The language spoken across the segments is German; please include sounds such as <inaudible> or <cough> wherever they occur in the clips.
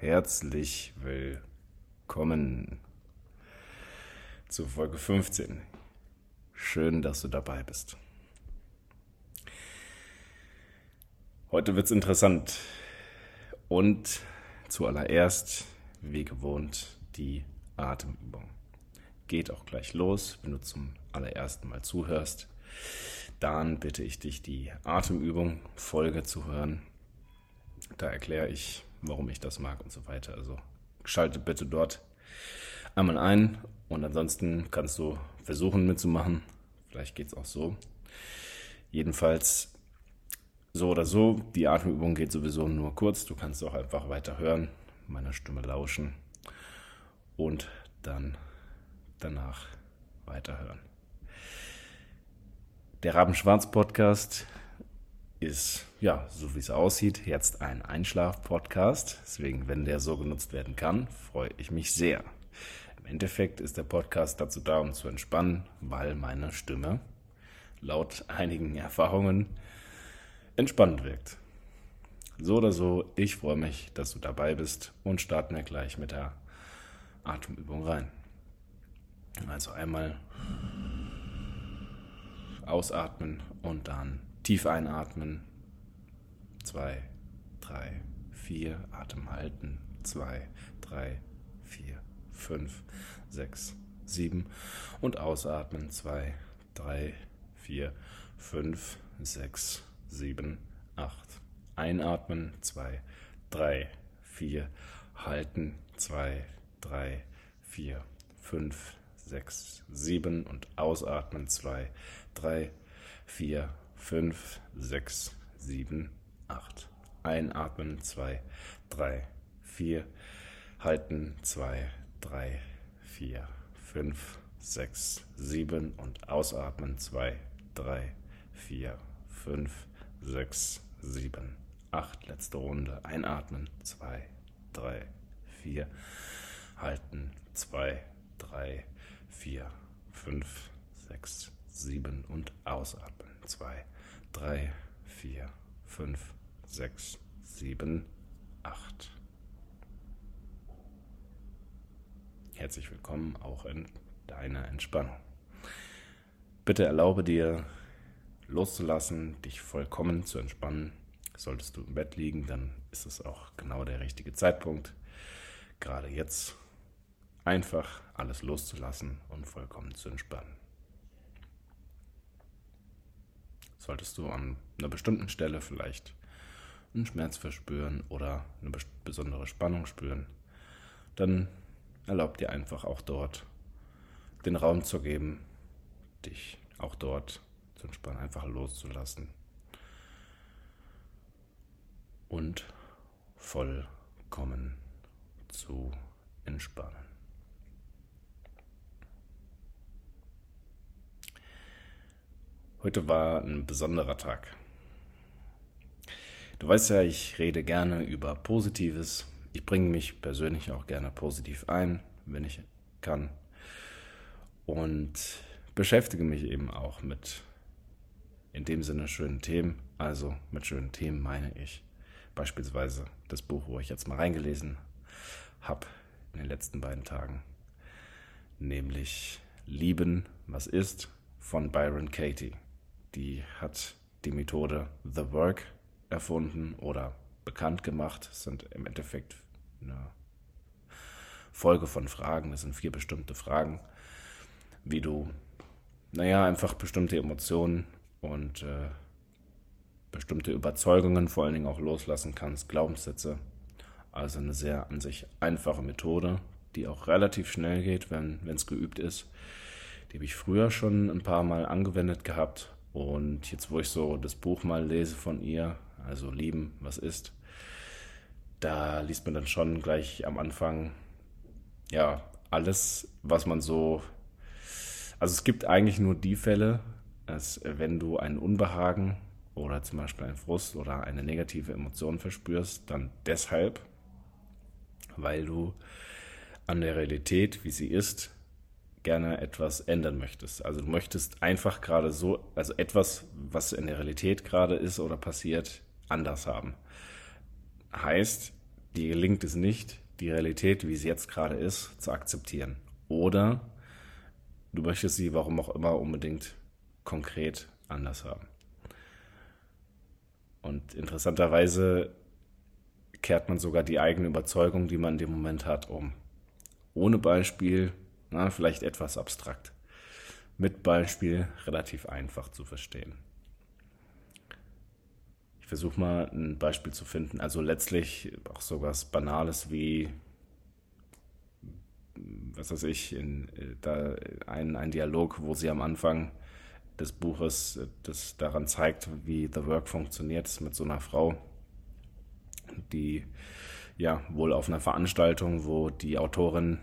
herzlich willkommen zu Folge 15. Schön, dass du dabei bist. Heute wird es interessant und zuallererst, wie gewohnt, die Atemübung. Geht auch gleich los, wenn du zum allerersten Mal zuhörst. Dann bitte ich dich, die Atemübung Folge zu hören. Da erkläre ich, warum ich das mag und so weiter. Also schalte bitte dort einmal ein und ansonsten kannst du versuchen mitzumachen. Vielleicht geht es auch so. Jedenfalls so oder so, die Atemübung geht sowieso nur kurz. Du kannst auch einfach weiter hören, meiner Stimme lauschen und dann danach weiterhören. Der Rabenschwarz-Podcast ist, ja, so wie es aussieht, jetzt ein Einschlaf-Podcast. Deswegen, wenn der so genutzt werden kann, freue ich mich sehr. Im Endeffekt ist der Podcast dazu da, um zu entspannen, weil meine Stimme laut einigen Erfahrungen entspannend wirkt. So oder so, ich freue mich, dass du dabei bist und starten wir gleich mit der Atemübung rein. Also einmal ausatmen und dann tief einatmen. Zwei, drei, vier. Atem halten. Zwei, drei, vier, fünf, sechs, sieben. Und ausatmen. Zwei, drei, vier, fünf, sechs, sieben, acht. Einatmen. Zwei, drei, vier. Halten. Zwei, drei, vier, fünf, sechs, sieben. Und ausatmen. Zwei, drei, vier, fünf, sechs, sieben, acht. Einatmen, zwei, drei, vier. Halten, zwei, drei, vier, fünf, sechs, sieben. Und ausatmen, zwei, drei, vier, fünf, sechs, sieben, acht. Letzte Runde. Einatmen, zwei, drei, vier. Halten, zwei, drei, vier, fünf, sechs, sieben und ausatmen. Zwei, drei, vier, fünf, sechs, sieben, acht. Herzlich willkommen auch in deiner Entspannung. Bitte erlaube dir loszulassen, dich vollkommen zu entspannen. Solltest du im Bett liegen, dann ist es auch genau der richtige Zeitpunkt. Gerade jetzt einfach alles loszulassen und vollkommen zu entspannen. solltest du an einer bestimmten Stelle vielleicht einen Schmerz verspüren oder eine besondere Spannung spüren, dann erlaub dir einfach auch dort den Raum zu geben, dich auch dort zu entspannen, einfach loszulassen und vollkommen zu entspannen. Heute war ein besonderer Tag. Du weißt ja, ich rede gerne über Positives. Ich bringe mich persönlich auch gerne positiv ein, wenn ich kann. Und beschäftige mich eben auch mit in dem Sinne schönen Themen. Also mit schönen Themen meine ich beispielsweise das Buch, wo ich jetzt mal reingelesen habe in den letzten beiden Tagen. Nämlich Lieben, was ist von Byron Katie die hat die Methode The Work erfunden oder bekannt gemacht. Das sind im Endeffekt eine Folge von Fragen. Das sind vier bestimmte Fragen, wie du, naja, einfach bestimmte Emotionen und äh, bestimmte Überzeugungen vor allen Dingen auch loslassen kannst, Glaubenssätze. Also eine sehr an sich einfache Methode, die auch relativ schnell geht, wenn es geübt ist. Die habe ich früher schon ein paar Mal angewendet gehabt und jetzt, wo ich so das Buch mal lese von ihr, also Lieben, was ist, da liest man dann schon gleich am Anfang, ja, alles, was man so. Also es gibt eigentlich nur die Fälle, dass wenn du ein Unbehagen oder zum Beispiel einen Frust oder eine negative Emotion verspürst, dann deshalb, weil du an der Realität, wie sie ist, gerne etwas ändern möchtest. Also du möchtest einfach gerade so, also etwas, was in der Realität gerade ist oder passiert, anders haben. Heißt, dir gelingt es nicht, die Realität, wie sie jetzt gerade ist, zu akzeptieren. Oder du möchtest sie, warum auch immer, unbedingt konkret anders haben. Und interessanterweise kehrt man sogar die eigene Überzeugung, die man in dem Moment hat, um. Ohne Beispiel, na, vielleicht etwas abstrakt. Mit Beispiel relativ einfach zu verstehen. Versuche mal ein Beispiel zu finden. Also letztlich auch sowas Banales wie, was weiß ich, in, da ein, ein Dialog, wo sie am Anfang des Buches das daran zeigt, wie The Work funktioniert, mit so einer Frau, die ja wohl auf einer Veranstaltung, wo die Autorin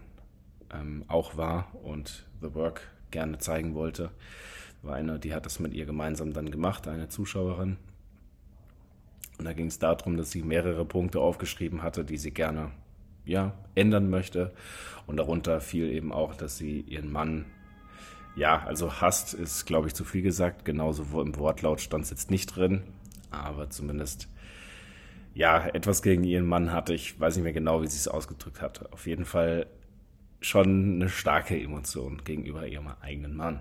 ähm, auch war und The Work gerne zeigen wollte. War eine, die hat das mit ihr gemeinsam dann gemacht, eine Zuschauerin. Und da ging es darum, dass sie mehrere Punkte aufgeschrieben hatte, die sie gerne ja, ändern möchte. Und darunter fiel eben auch, dass sie ihren Mann, ja, also hasst ist, glaube ich, zu viel gesagt. Genauso im Wortlaut stand es jetzt nicht drin. Aber zumindest ja, etwas gegen ihren Mann hatte. Ich weiß nicht mehr genau, wie sie es ausgedrückt hat. Auf jeden Fall schon eine starke Emotion gegenüber ihrem eigenen Mann.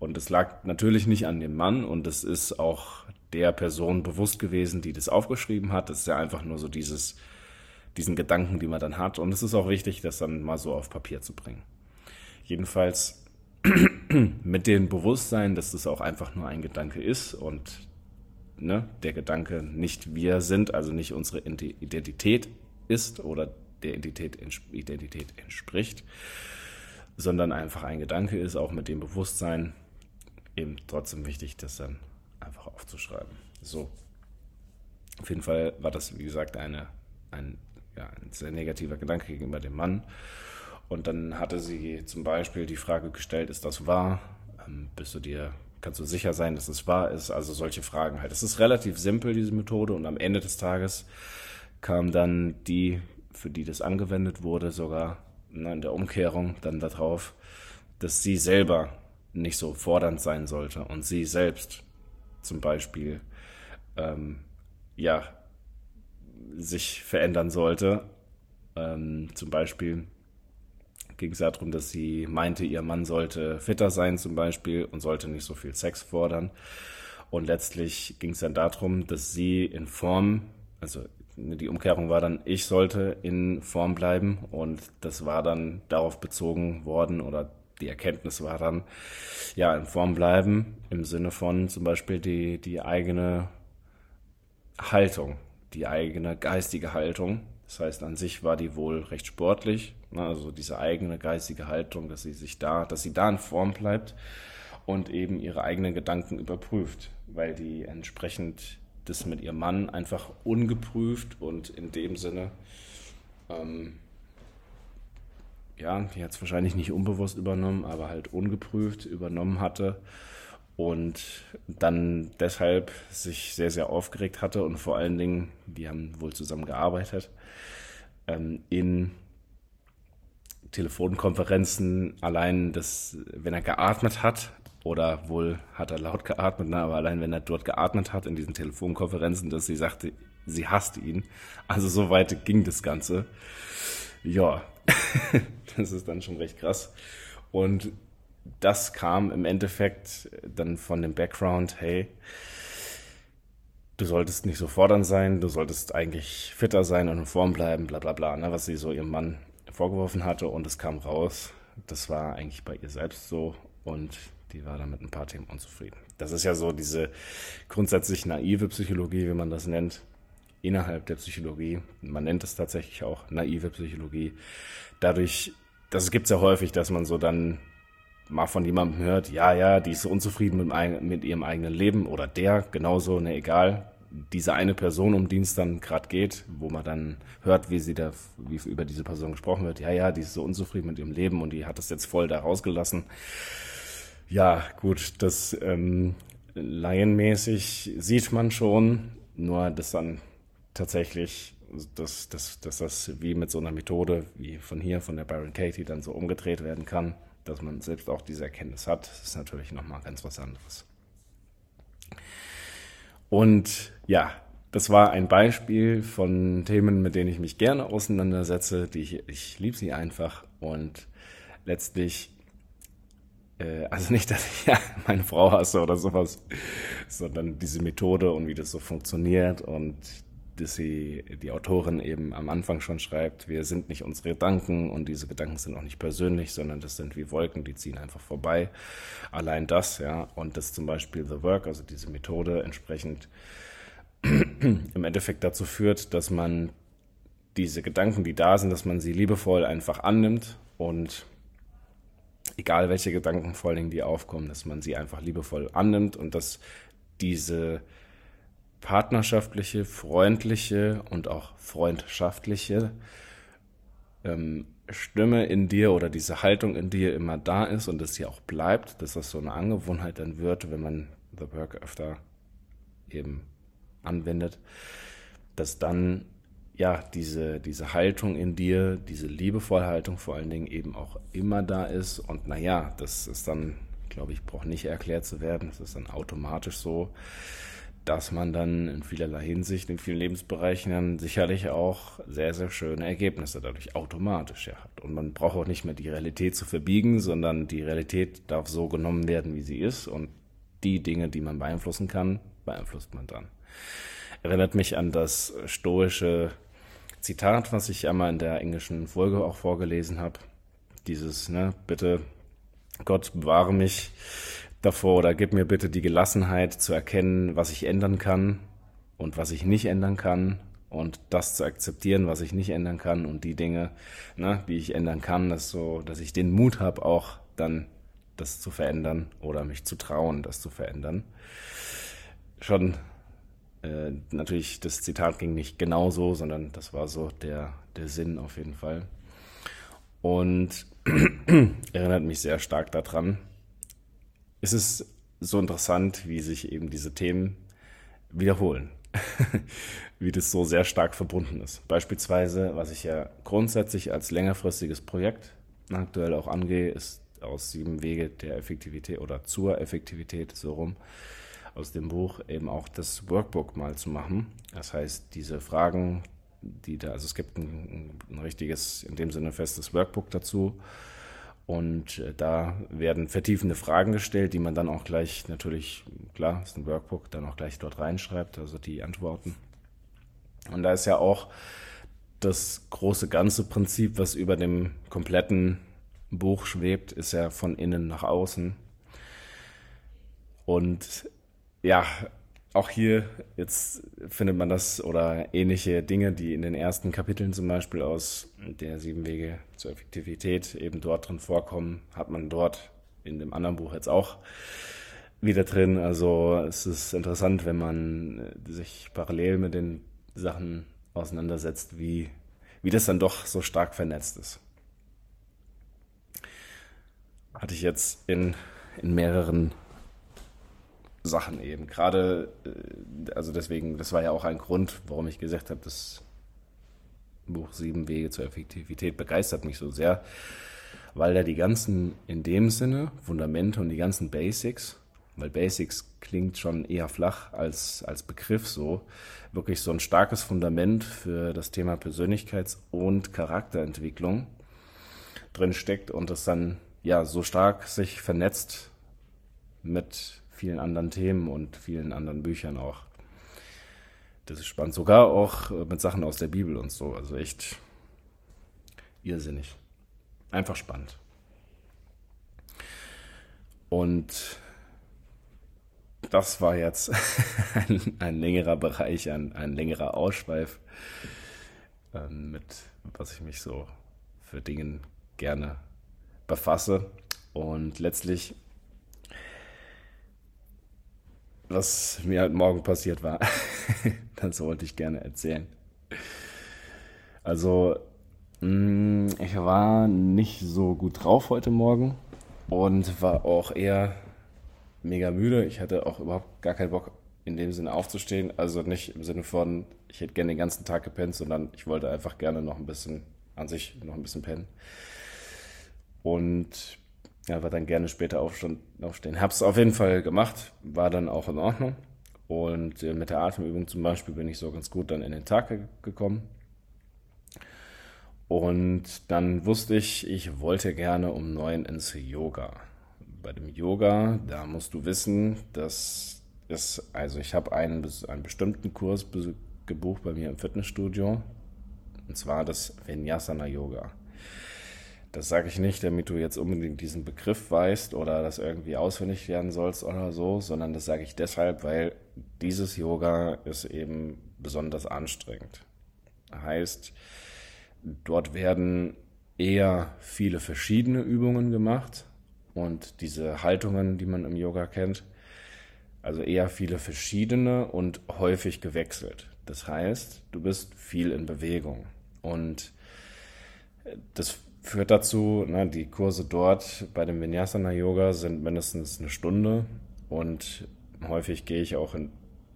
Und es lag natürlich nicht an dem Mann und es ist auch der Person bewusst gewesen, die das aufgeschrieben hat. Es ist ja einfach nur so dieses, diesen Gedanken, die man dann hat. Und es ist auch wichtig, das dann mal so auf Papier zu bringen. Jedenfalls <clears throat> mit dem Bewusstsein, dass das auch einfach nur ein Gedanke ist und ne, der Gedanke nicht wir sind, also nicht unsere Identität ist oder der Identität, Identität entspricht, sondern einfach ein Gedanke ist, auch mit dem Bewusstsein eben trotzdem wichtig, das dann einfach aufzuschreiben. So. Auf jeden Fall war das, wie gesagt, eine, ein, ja, ein sehr negativer Gedanke gegenüber dem Mann. Und dann hatte sie zum Beispiel die Frage gestellt, ist das wahr? Ähm, bist du dir kannst du sicher sein, dass es wahr ist? Also solche Fragen halt. Es ist relativ simpel, diese Methode, und am Ende des Tages kam dann die, für die das angewendet wurde, sogar in der Umkehrung dann darauf, dass sie selber nicht so fordernd sein sollte und sie selbst zum Beispiel ähm, ja sich verändern sollte. Ähm, zum Beispiel ging es darum, dass sie meinte, ihr Mann sollte fitter sein zum Beispiel und sollte nicht so viel Sex fordern. Und letztlich ging es dann darum, dass sie in Form, also die Umkehrung war dann, ich sollte in Form bleiben und das war dann darauf bezogen worden oder die Erkenntnis war dann, ja, in Form bleiben im Sinne von zum Beispiel die, die eigene Haltung, die eigene geistige Haltung. Das heißt, an sich war die wohl recht sportlich, Ne? Also diese eigene geistige Haltung, dass sie sich da, dass sie da in Form bleibt und eben ihre eigenen Gedanken überprüft, weil die entsprechend das mit ihrem Mann einfach ungeprüft und in dem Sinne, ähm, ja, die hat es wahrscheinlich nicht unbewusst übernommen, aber halt ungeprüft übernommen hatte und dann deshalb sich sehr, sehr aufgeregt hatte und vor allen Dingen, die haben wohl zusammen gearbeitet, ähm, in Telefonkonferenzen allein, dass, wenn er geatmet hat, oder wohl hat er laut geatmet, na, aber allein wenn er dort geatmet hat in diesen Telefonkonferenzen, dass sie sagte, sie hasst ihn. Also so weit ging das Ganze. Ja, <laughs> das ist dann schon recht krass. Und das kam im Endeffekt dann von dem Background, hey, du solltest nicht so fordernd sein, du solltest eigentlich fitter sein und in Form bleiben, bla bla bla, ne, was sie so ihrem Mann vorgeworfen hatte und es kam raus, das war eigentlich bei ihr selbst so und die war dann mit ein paar Themen unzufrieden. Das ist ja so diese grundsätzlich naive Psychologie, wie man das nennt, innerhalb der Psychologie. Man nennt es tatsächlich auch naive Psychologie. Dadurch, das gibt es ja häufig, dass man so dann mal von jemandem hört, ja, ja, die ist so unzufrieden mit, mit ihrem eigenen Leben oder der, genauso, ne, egal, diese eine Person, um die es dann gerade geht, wo man dann hört, wie sie da, wie über diese Person gesprochen wird, ja, ja, die ist so unzufrieden mit ihrem Leben und die hat das jetzt voll da rausgelassen. Ja, gut, das ähm, laienmäßig sieht man schon, nur dass dann tatsächlich, dass, dass, dass das wie mit so einer Methode, wie von hier, von der Byron Katie, dann so umgedreht werden kann, dass man selbst auch diese Erkenntnis hat, das ist natürlich nochmal ganz was anderes. Und ja, das war ein Beispiel von Themen, mit denen ich mich gerne auseinandersetze. Die ich, ich liebe sie einfach und letztlich, äh, also nicht, dass ich <laughs> ja, meine Frau hasse oder sowas, sondern diese Methode und wie das so funktioniert und dass sie die Autorin eben am Anfang schon schreibt, wir sind nicht unsere Gedanken und diese Gedanken sind auch nicht persönlich, sondern das sind wie Wolken, die ziehen einfach vorbei. Allein das, ja, und das zum Beispiel The Work, also diese Methode entsprechend <clears throat> im Endeffekt dazu führt, dass man diese Gedanken, die da sind, dass man sie liebevoll einfach annimmt und egal welche Gedanken vor allen Dingen die aufkommen, dass man sie einfach liebevoll annimmt und dass diese partnerschaftliche, freundliche und auch freundschaftliche ähm, Stimme in dir oder diese Haltung in dir immer da ist und dass sie auch bleibt, dass das so eine Angewohnheit dann wird, wenn man The Work öfter eben anwendet, dass dann ja diese, diese Haltung in dir, diese liebevolle Haltung vor allen Dingen eben auch immer da ist und naja, das ist dann, glaube ich, braucht nicht erklärt zu werden, das ist dann automatisch so, dass man dann in vielerlei Hinsicht, in vielen Lebensbereichen dann sicherlich auch sehr, sehr schöne Ergebnisse dadurch automatisch ja hat. Und man braucht auch nicht mehr die Realität zu verbiegen, sondern die Realität darf so genommen werden, wie sie ist. Und die Dinge, die man beeinflussen kann, beeinflusst man dann. Erinnert mich an das stoische Zitat, was ich einmal in der englischen Folge auch vorgelesen habe. Dieses, ne, bitte Gott bewahre mich davor oder gib mir bitte die Gelassenheit zu erkennen, was ich ändern kann und was ich nicht ändern kann und das zu akzeptieren, was ich nicht ändern kann und die Dinge, ne, die ich ändern kann, dass so, dass ich den Mut habe, auch dann das zu verändern oder mich zu trauen, das zu verändern. Schon äh, natürlich, das Zitat ging nicht genau so, sondern das war so der, der Sinn auf jeden Fall. Und <clears throat> erinnert mich sehr stark daran, es ist so interessant, wie sich eben diese Themen wiederholen. <laughs> wie das so sehr stark verbunden ist. Beispielsweise, was ich ja grundsätzlich als längerfristiges Projekt aktuell auch angehe, ist aus sieben Wege der Effektivität oder zur Effektivität so rum aus dem Buch eben auch das Workbook mal zu machen. Das heißt, diese Fragen, die da, also es gibt ein, ein richtiges, in dem Sinne festes Workbook dazu, und äh, da werden vertiefende Fragen gestellt, die man dann auch gleich natürlich, klar, ist ein Workbook, dann auch gleich dort reinschreibt, also die Antworten. Und da ist ja auch das große ganze Prinzip, was über dem kompletten Buch schwebt, ist ja von innen nach außen. Und ja, auch hier, jetzt findet man das oder ähnliche Dinge, die in den ersten Kapiteln zum Beispiel aus der Sieben Wege zur Effektivität eben dort drin vorkommen, hat man dort in dem anderen Buch jetzt auch wieder drin. Also es ist interessant, wenn man sich parallel mit den Sachen auseinandersetzt, wie, wie das dann doch so stark vernetzt ist. Hatte ich jetzt in, in mehreren Sachen eben. Gerade, äh, also deswegen, das war ja auch ein Grund, warum ich gesagt habe, das Buch Sieben Wege zur Effektivität begeistert mich so sehr, weil da die ganzen, in dem Sinne, Fundamente und die ganzen Basics, weil Basics klingt schon eher flach als, als Begriff so, wirklich so ein starkes Fundament für das Thema Persönlichkeits- und Charakterentwicklung drin steckt und das dann ja so stark sich vernetzt mit vielen anderen Themen und vielen anderen Büchern auch. Das ist spannend. Sogar auch äh, mit Sachen aus der Bibel und so. Also echt irrsinnig. Einfach spannend. Und das war jetzt <laughs> ein, ein längerer Bereich, ein, ein längerer Ausschweif, äh, mit was ich mich so für Dingen gerne befasse. Und letztlich was mir halt morgen passiert war. <laughs> das wollte ich gerne erzählen. Also, mm, ich war nicht so gut drauf heute Morgen und war auch eher mega müde. Ich hatte auch überhaupt gar keinen Bock in dem Sinne aufzustehen. Also nicht im Sinne von, ich hätte gerne den ganzen Tag gepennt, sondern ich wollte einfach gerne noch ein bisschen an sich noch ein bisschen pennen. Und ja, war dann gerne später aufstehen. aufstehen. Hab's auf jeden Fall gemacht, war dann auch in Ordnung. Und äh, mit der Atemübung zum Beispiel bin ich so ganz gut dann in den Tag gekommen. Und dann wusste ich, ich wollte gerne um neun ins Yoga. Bei dem Yoga, da musst du wissen, dass es, also ich habe einen, einen bestimmten Kurs gebucht bei mir im Fitnessstudio. Und zwar das Vinyasana Yoga. Das sage ich nicht, damit du jetzt unbedingt diesen Begriff weißt oder das irgendwie auswendig lernen sollst oder so, sondern das sage ich deshalb, weil dieses Yoga ist eben besonders anstrengend. Heißt, dort werden eher viele verschiedene Übungen gemacht und diese Haltungen, die man im Yoga kennt, also eher viele verschiedene und häufig gewechselt. Das heißt, du bist viel in Bewegung und das führt dazu, ne, die Kurse dort bei dem Vinyasana Yoga sind mindestens eine Stunde und häufig gehe ich auch in,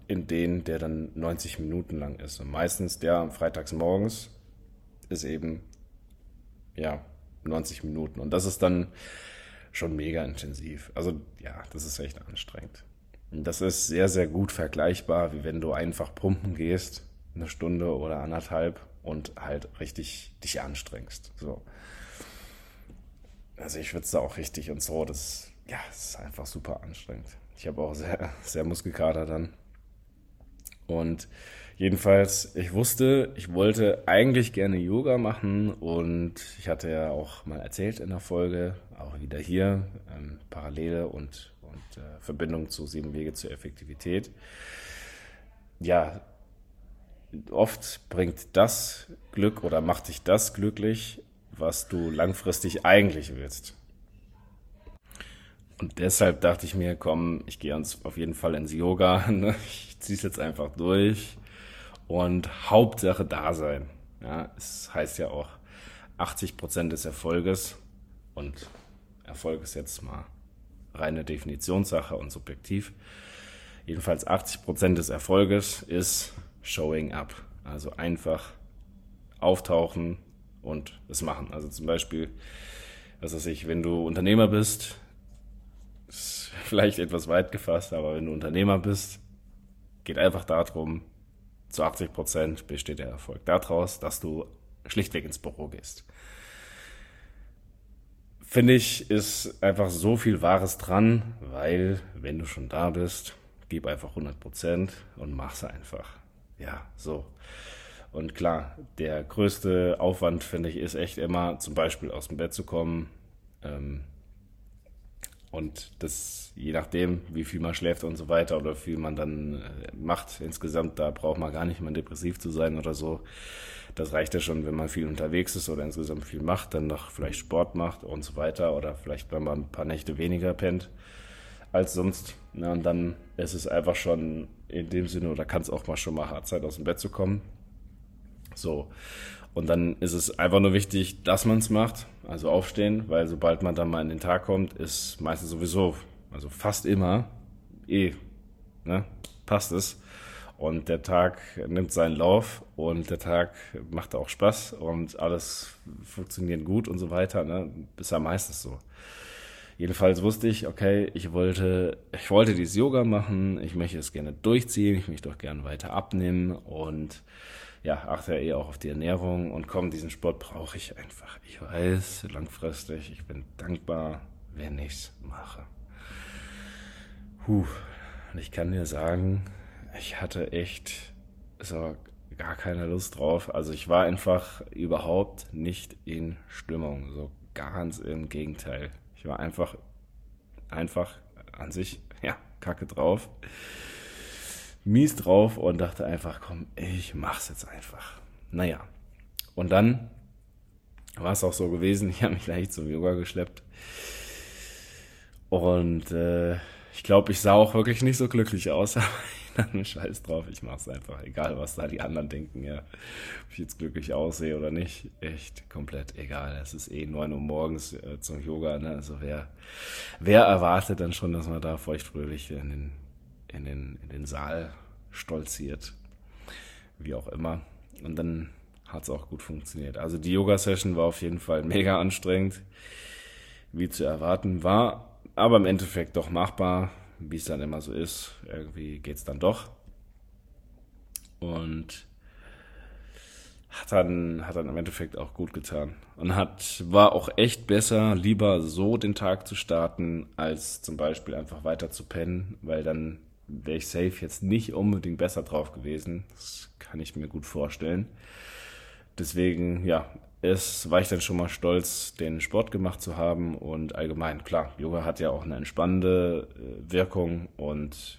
in den, der dann 90 Minuten lang ist. Und meistens der freitags morgens ist eben, ja, 90 Minuten. Und das ist dann schon mega intensiv. Also ja, das ist echt anstrengend. Und das ist sehr, sehr gut vergleichbar, wie wenn du einfach pumpen gehst, eine Stunde oder anderthalb und halt richtig dich anstrengst. So. Also ich schwitze auch richtig und so. Das, ja, das ist einfach super anstrengend. Ich habe auch sehr, sehr Muskelkater dann. Und jedenfalls, ich wusste, ich wollte eigentlich gerne Yoga machen und ich hatte ja auch mal erzählt in der Folge, auch wieder hier, ähm, Parallele und, und äh, Verbindung zu sieben Wege zur Effektivität. Ja, oft bringt das Glück oder macht dich das glücklich, was du langfristig eigentlich willst. Und deshalb dachte ich mir, komm, ich gehe auf jeden Fall ins Yoga. <laughs> Ne? Ich ziehe es jetzt einfach durch. Und Hauptsache da sein. Ja, es heißt ja auch 80 Prozent des Erfolges. Und Erfolg ist jetzt mal reine Definitionssache und subjektiv. Jedenfalls 80 Prozent des Erfolges ist Showing up. Also einfach auftauchen, und es machen. Also zum Beispiel, was weiß ich, wenn du Unternehmer bist, ist <laughs> vielleicht etwas weit gefasst, aber wenn du Unternehmer bist, geht einfach darum, zu 80 Prozent besteht der Erfolg daraus, dass du schlichtweg ins Büro gehst. Finde ich, ist einfach so viel Wahres dran, weil wenn du schon da bist, gib einfach 100 Prozent und mach's einfach. Ja, so. Und klar, der größte Aufwand, finde ich, ist echt immer zum Beispiel aus dem Bett zu kommen. Ähm, und das, je nachdem, wie viel man schläft und so weiter oder wie viel man dann äh, macht insgesamt, da braucht man gar nicht mal depressiv zu sein oder so. Das reicht ja schon, wenn man viel unterwegs ist oder insgesamt viel macht, dann noch vielleicht Sport macht und so weiter oder vielleicht, wenn man ein paar Nächte weniger pennt als sonst. Na, und dann ist es einfach schon in dem Sinne, oder kann es auch mal schon mal hart sein, aus dem Bett zu kommen. So. Und dann ist es einfach nur wichtig, dass man es macht, also aufstehen, weil sobald man dann mal in den Tag kommt, ist meistens sowieso, also fast immer, eh, ne, passt es. Und der Tag nimmt seinen Lauf und der Tag macht auch Spaß und alles funktioniert gut und so weiter, ne, ist ja meistens so. Jedenfalls wusste ich, okay, ich wollte, ich wollte dieses Yoga machen, ich möchte es gerne durchziehen, ich möchte auch gerne weiter abnehmen und ja, achte ja eh auch auf die Ernährung und komm, diesen Sport brauche ich einfach. Ich weiß, langfristig, ich bin dankbar, wenn ich es mache. Puh, und ich kann dir sagen, ich hatte echt so gar keine Lust drauf. Also ich war einfach überhaupt nicht in Stimmung, so ganz im Gegenteil. Ich war einfach, einfach an sich, ja, kacke drauf mies drauf und dachte einfach, komm, ich mach's jetzt einfach. Naja. Und dann war es auch so gewesen, <laughs> ich habe mich gleich zum Yoga geschleppt. Und äh, ich glaube, ich sah auch wirklich nicht so glücklich aus, aber <laughs> <laughs> dachte Scheiß drauf, ich mach's einfach, egal was da die anderen denken, ja, ob ich jetzt glücklich aussehe oder nicht, echt komplett egal. Es ist eh 9 Uhr morgens äh, zum Yoga, ne? also wer, wer erwartet dann schon, dass man da feuchtfröhlich in den in den, in den Saal stolziert. Wie auch immer. Und dann hat es auch gut funktioniert. Also die Yoga-Session war auf jeden Fall mega anstrengend, wie zu erwarten war, aber im Endeffekt doch machbar. Wie es dann immer so ist, irgendwie geht es dann doch. Und hat dann, hat dann im Endeffekt auch gut getan. Und hat, war auch echt besser, lieber so den Tag zu starten, als zum Beispiel einfach weiter zu pennen, weil dann wäre ich safe jetzt nicht unbedingt besser drauf gewesen. Das kann ich mir gut vorstellen. Deswegen, ja, es war ich dann schon mal stolz, den Sport gemacht zu haben und allgemein, klar, Yoga hat ja auch eine entspannende äh, Wirkung und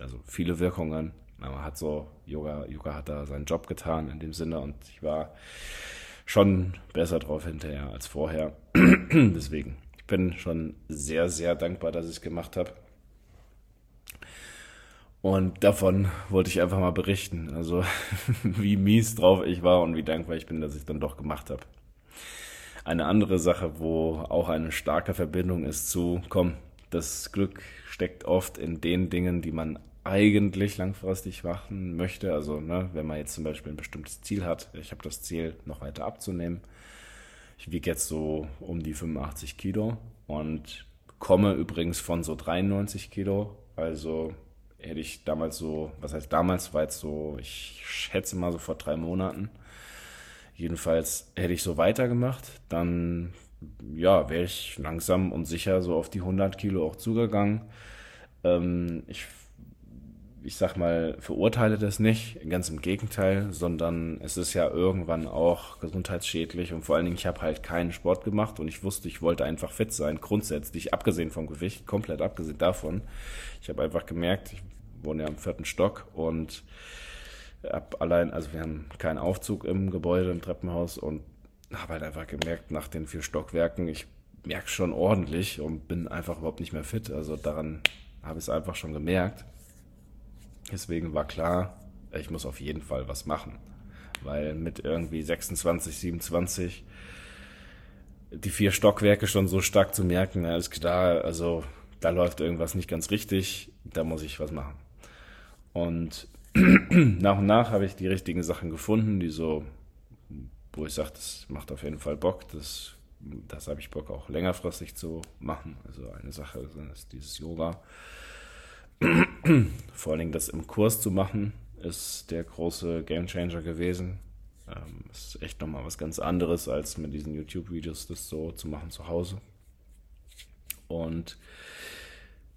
also viele Wirkungen. Aber hat so, Yoga, Yoga hat da seinen Job getan in dem Sinne und ich war schon besser drauf hinterher als vorher. <clears throat> Deswegen, ich bin schon sehr, sehr dankbar, dass ich es gemacht habe. Und davon wollte ich einfach mal berichten. Also <laughs> wie mies drauf ich war und wie dankbar ich bin, dass ich es dann doch gemacht habe. Eine andere Sache, wo auch eine starke Verbindung ist zu, komm, das Glück steckt oft in den Dingen, die man eigentlich langfristig machen möchte. Also ne, wenn man jetzt zum Beispiel ein bestimmtes Ziel hat, ich habe das Ziel, noch weiter abzunehmen. Ich wiege jetzt so um die 85 Kilo und komme übrigens von so 93 Kilo. Also hätte ich damals so, was heißt damals, war jetzt so, ich schätze mal so vor drei Monaten. Jedenfalls hätte ich so weitergemacht, dann ja, wäre ich langsam und sicher so auf die 100 Kilo auch zugegangen. Ähm, ich ich sag mal, verurteile das nicht, ganz im Gegenteil, sondern es ist ja irgendwann auch gesundheitsschädlich und vor allen Dingen, ich habe halt keinen Sport gemacht und ich wusste, ich wollte einfach fit sein, grundsätzlich, abgesehen vom Gewicht, komplett abgesehen davon. Ich habe einfach gemerkt, ich wohne ja im vierten Stock und hab allein, also wir haben keinen Aufzug im Gebäude, im Treppenhaus und habe halt einfach gemerkt, nach den vier Stockwerken, ich merke schon ordentlich und bin einfach überhaupt nicht mehr fit. Also daran habe ich es einfach schon gemerkt. Deswegen war klar, ich muss auf jeden Fall was machen. Weil mit irgendwie 26, 27 die vier Stockwerke schon so stark zu merken, alles klar, also da läuft irgendwas nicht ganz richtig, da muss ich was machen. Und <clears throat> nach und nach habe ich die richtigen Sachen gefunden, die so, wo ich sage, das macht auf jeden Fall Bock, das, das habe ich Bock auch längerfristig zu machen. Also eine Sache ist dieses Yoga. Vor allen Dingen das im Kurs zu machen, ist der große Gamechanger gewesen. Ähm, ist echt nochmal was ganz anderes, als mit diesen YouTube-Videos das so zu machen zu Hause. Und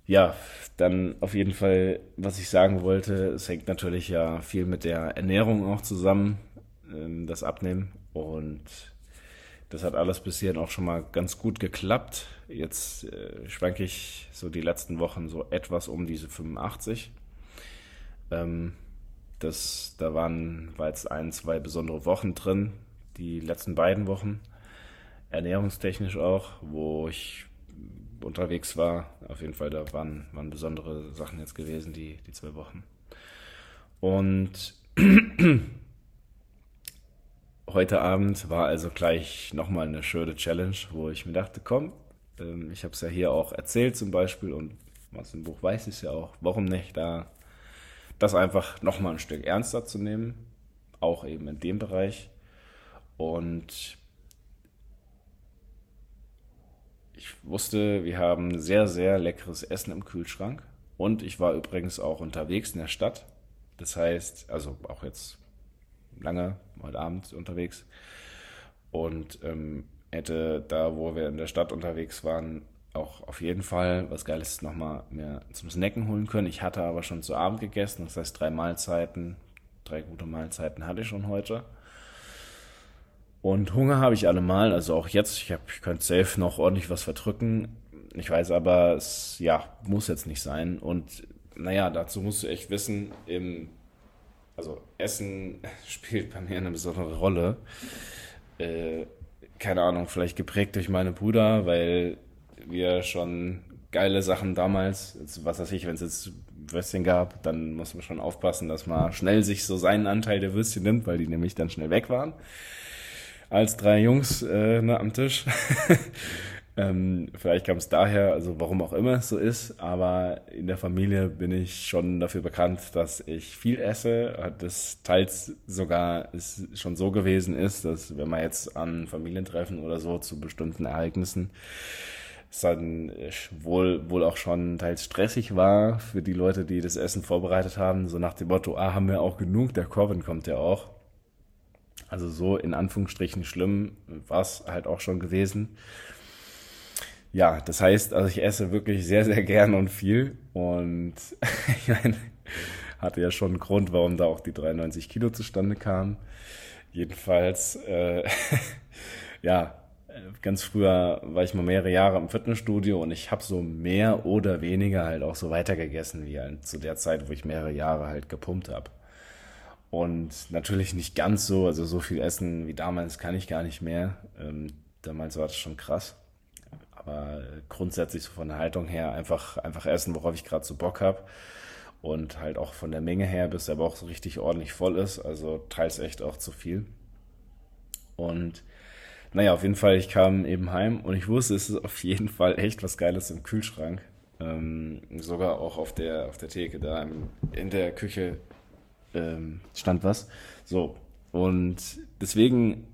ja, dann auf jeden Fall, was ich sagen wollte, es hängt natürlich ja viel mit der Ernährung auch zusammen, ähm, das Abnehmen. Und das hat alles bisher auch schon mal ganz gut geklappt. Jetzt äh, schwanke ich so die letzten Wochen so etwas um diese 85. Ähm, das, da waren, war jetzt ein, zwei besondere Wochen drin, die letzten beiden Wochen. Ernährungstechnisch auch, wo ich unterwegs war. Auf jeden Fall, da waren, waren besondere Sachen jetzt gewesen, die, die zwei Wochen. Und <clears throat> heute Abend war also gleich nochmal eine schöne Challenge, wo ich mir dachte, komm, ähm, ich habe es ja hier auch erzählt zum Beispiel und was im Buch weiß ich ja auch, warum nicht da das einfach nochmal ein Stück ernster zu nehmen, auch eben in dem Bereich. Und ich wusste, wir haben sehr, sehr leckeres Essen im Kühlschrank. Und ich war übrigens auch unterwegs in der Stadt. Das heißt, also auch jetzt lange, heute Abend unterwegs. Und ähm, hätte da, wo wir in der Stadt unterwegs waren, auch auf jeden Fall was Geiles nochmal mehr zum Snacken holen können. Ich hatte aber schon zu Abend gegessen, das heißt drei Mahlzeiten, drei gute Mahlzeiten hatte ich schon heute. Und Hunger habe ich allemal, also auch jetzt, ich, hab, ich könnte safe noch ordentlich was verdrücken. Ich weiß aber, es ja, muss jetzt nicht sein. Und naja, dazu musst du echt wissen, im, also Essen <laughs> spielt bei mir eine besondere Rolle. Äh, keine Ahnung, vielleicht geprägt durch meine Brüder, weil wir schon geile Sachen damals, was weiß ich, wenn es jetzt Würstchen gab, dann muss man schon aufpassen, dass man schnell sich so seinen Anteil der Würstchen nimmt, weil die nämlich dann schnell weg waren. Als drei Jungs äh, ne, am Tisch. <laughs> ähm, vielleicht kam es daher, also warum auch immer es so ist, aber in der Familie bin ich schon dafür bekannt, dass ich viel esse. Das teils sogar ist schon so gewesen ist, dass wenn man jetzt an Familientreffen oder so zu bestimmten Ereignissen es dann wohl, wohl auch schon teils stressig war für die Leute, die das Essen vorbereitet haben. So nach dem Motto, ah, haben wir auch genug, der Corbin kommt ja auch. Also so in Anführungsstrichen schlimm war es halt auch schon gewesen. Ja, das heißt, also ich esse wirklich sehr, sehr gern und viel. Und <laughs> ich meine, hatte ja schon einen Grund, warum da auch die 93 Kilo zustande kamen. Jedenfalls, äh, <laughs> ja, ganz früher war ich mal mehrere Jahre im Fitnessstudio und ich habe so mehr oder weniger halt auch so weitergegessen wie halt zu der Zeit, wo ich mehrere Jahre halt gepumpt habe. Und natürlich nicht ganz so, also so viel essen wie damals kann ich gar nicht mehr. Ähm, damals war das schon krass. Aber grundsätzlich so von der Haltung her einfach, einfach essen, worauf ich gerade so Bock habe. Und halt auch von der Menge her, bis der Bauch so richtig ordentlich voll ist. Also teils echt auch zu viel. Und naja, auf jeden Fall, ich kam eben heim und ich wusste, es ist auf jeden Fall echt was Geiles im Kühlschrank. Ähm, sogar auch auf der, auf der Theke da im, in der Küche ähm, stand was. So, und deswegen,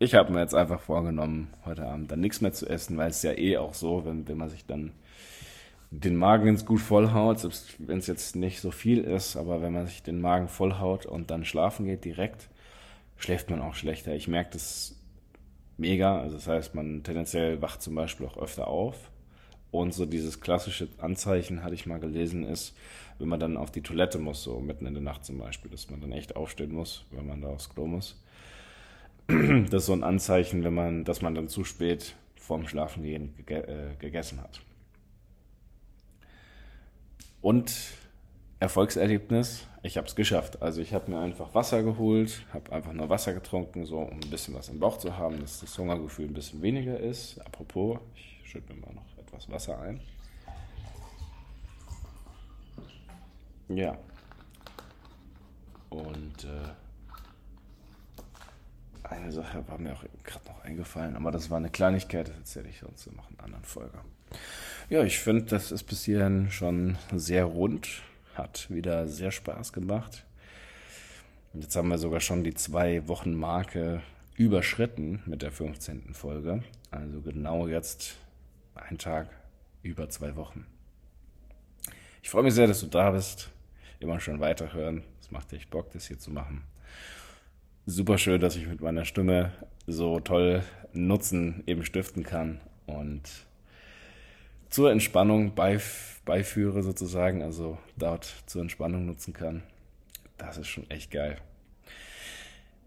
ich habe mir jetzt einfach vorgenommen, heute Abend dann nichts mehr zu essen, weil es ja eh auch so, wenn, wenn man sich dann den Magen ins gut vollhaut, selbst wenn es jetzt nicht so viel ist, aber wenn man sich den Magen vollhaut und dann schlafen geht direkt, schläft man auch schlechter. Ich merke das mega. Also das heißt, man tendenziell wacht zum Beispiel auch öfter auf. Und so dieses klassische Anzeichen, hatte ich mal gelesen, ist, wenn man dann auf die Toilette muss, so mitten in der Nacht zum Beispiel, dass man dann echt aufstehen muss, wenn man da aufs Klo muss. Das ist so ein Anzeichen, wenn man, dass man dann zu spät vorm Schlafengehen gege äh, gegessen hat. Und Erfolgserlebnis, ich habe es geschafft. Also ich habe mir einfach Wasser geholt, habe einfach nur Wasser getrunken, so um ein bisschen was im Bauch zu haben, dass das Hungergefühl ein bisschen weniger ist. Apropos, ich schütte mir mal noch etwas Wasser ein. Ja. Und äh, eine Sache war mir auch gerade noch eingefallen, aber das war eine Kleinigkeit, das erzähle ich sonst noch in einer anderen Folge. Ja, ich finde, das ist bis hierhin schon sehr rund hat wieder sehr Spaß gemacht. Jetzt haben wir sogar schon die zwei Wochen Marke überschritten mit der 15. Folge. Also genau jetzt ein Tag über zwei Wochen. Ich freue mich sehr, dass du da bist. Immer schon weiterhören. Es macht echt Bock, das hier zu machen. Super schön, dass ich mit meiner Stimme so toll Nutzen eben stiften kann. Und zur Entspannung beiführe sozusagen, also dort zur Entspannung nutzen kann. Das ist schon echt geil.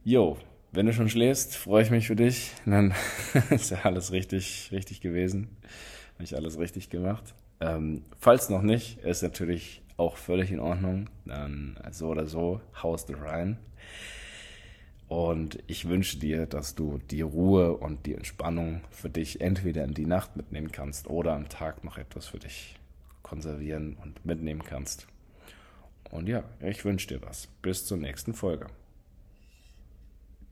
Jo, wenn du schon schläfst, freue ich mich für dich. <laughs> Dann ist ja alles richtig, richtig gewesen. Habe ich alles richtig gemacht. Ähm, falls noch nicht, ist natürlich auch völlig in Ordnung. Dann so oder so, haust du rein. Und ich wünsche dir, dass du die Ruhe und die Entspannung für dich entweder in die Nacht mitnehmen kannst oder am Tag noch etwas für dich konservieren und mitnehmen kannst. Und ja, ich wünsche dir was. Bis zur nächsten Folge.